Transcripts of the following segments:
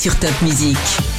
Sur Top Music.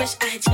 Wish I had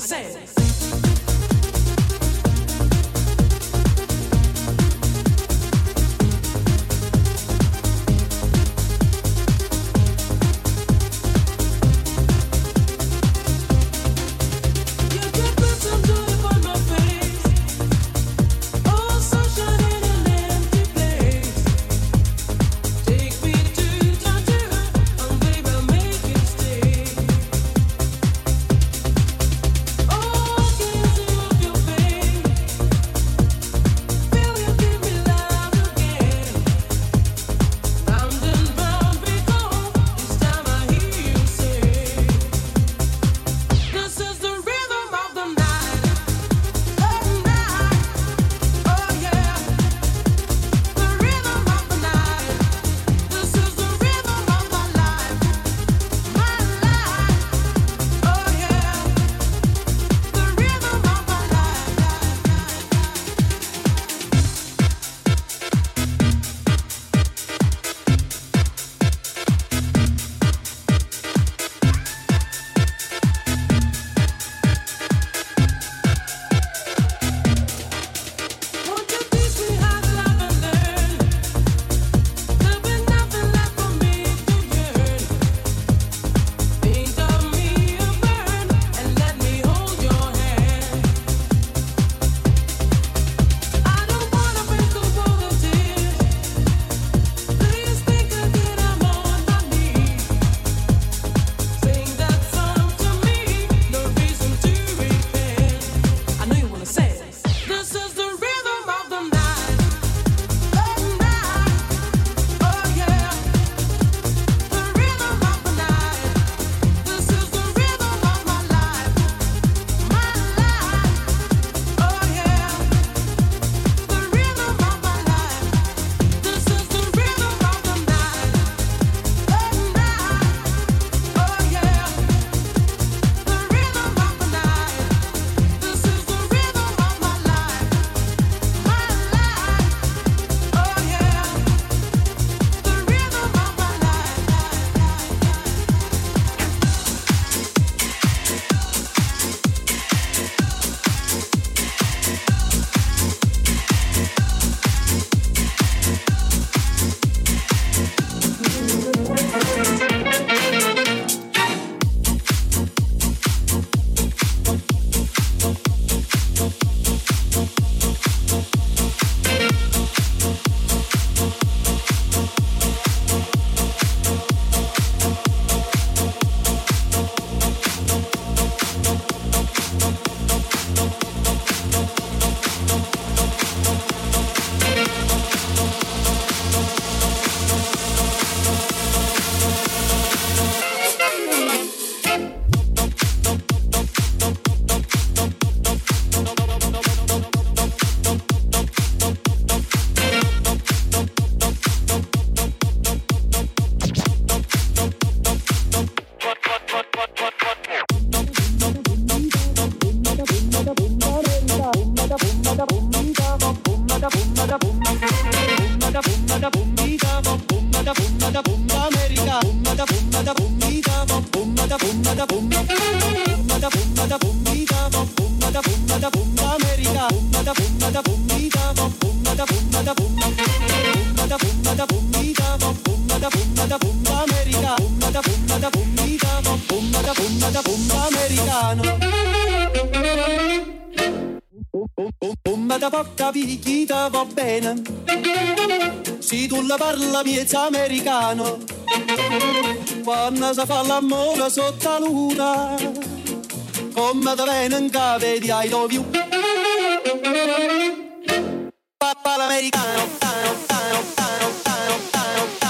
I know americano. da poca picchita va bene. Se tu la parla miezza americano, quando si fa l'amore sotto la luna, come da bene cave di I love. Papà l'americano, tano, tano, tano, tano, tano, tano.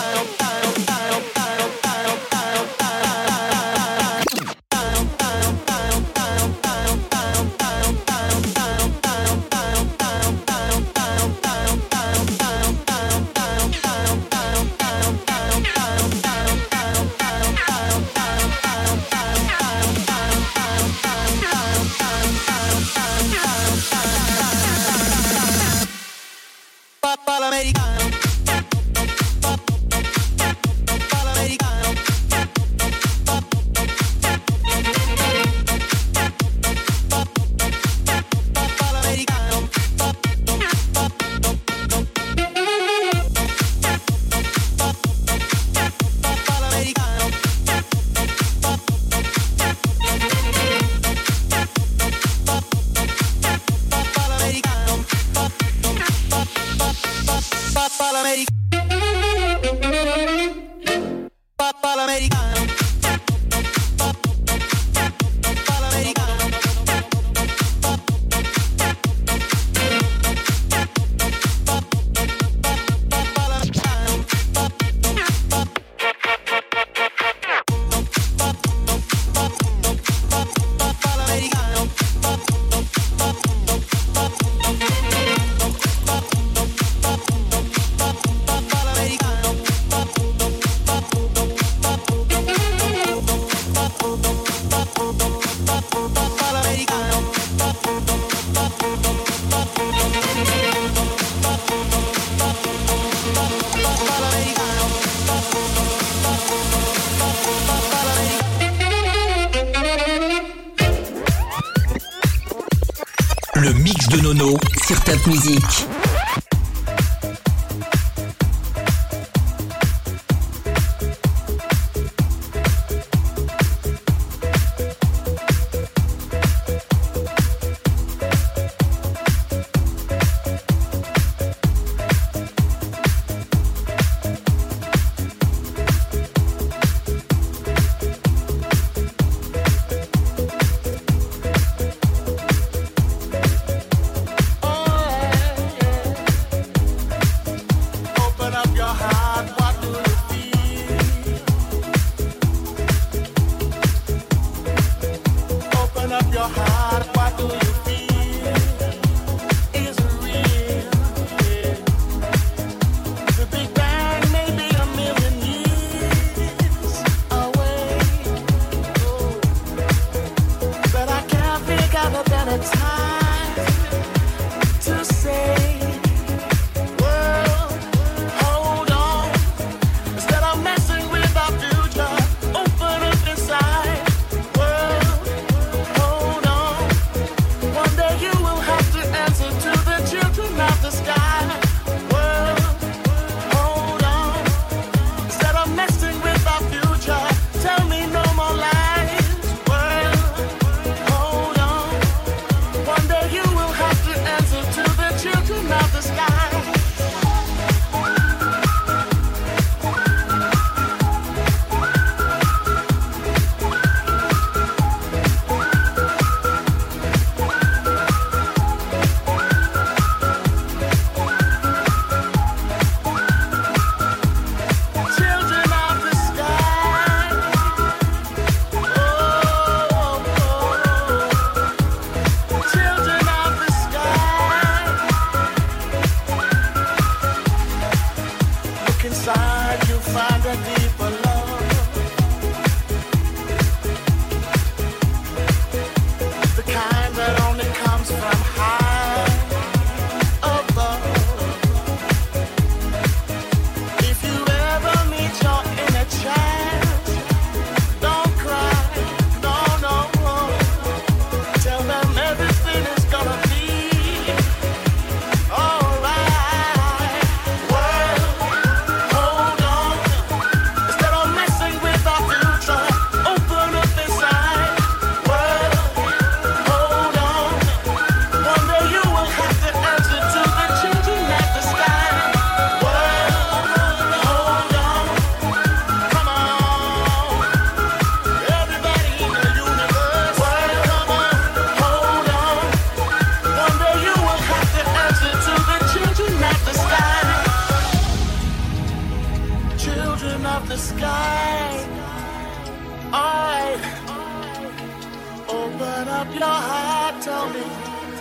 Heart. Tell me,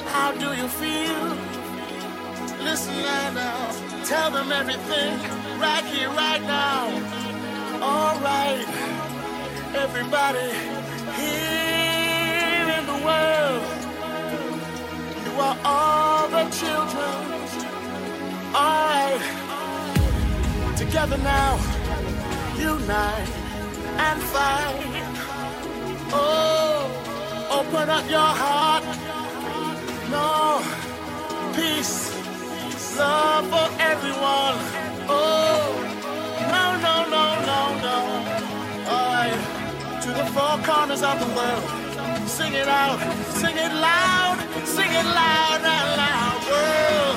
how do you feel? Listen right now. Tell them everything right here, right now. All right, everybody here in the world, you are all the children. All right, together now, unite and fight. Oh, open up your heart. No, peace, love for everyone. Oh, no, no, no, no, no. All right, to the four corners of the world. Sing it out, sing it loud, sing it loud and loud. World,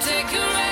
Away, far away.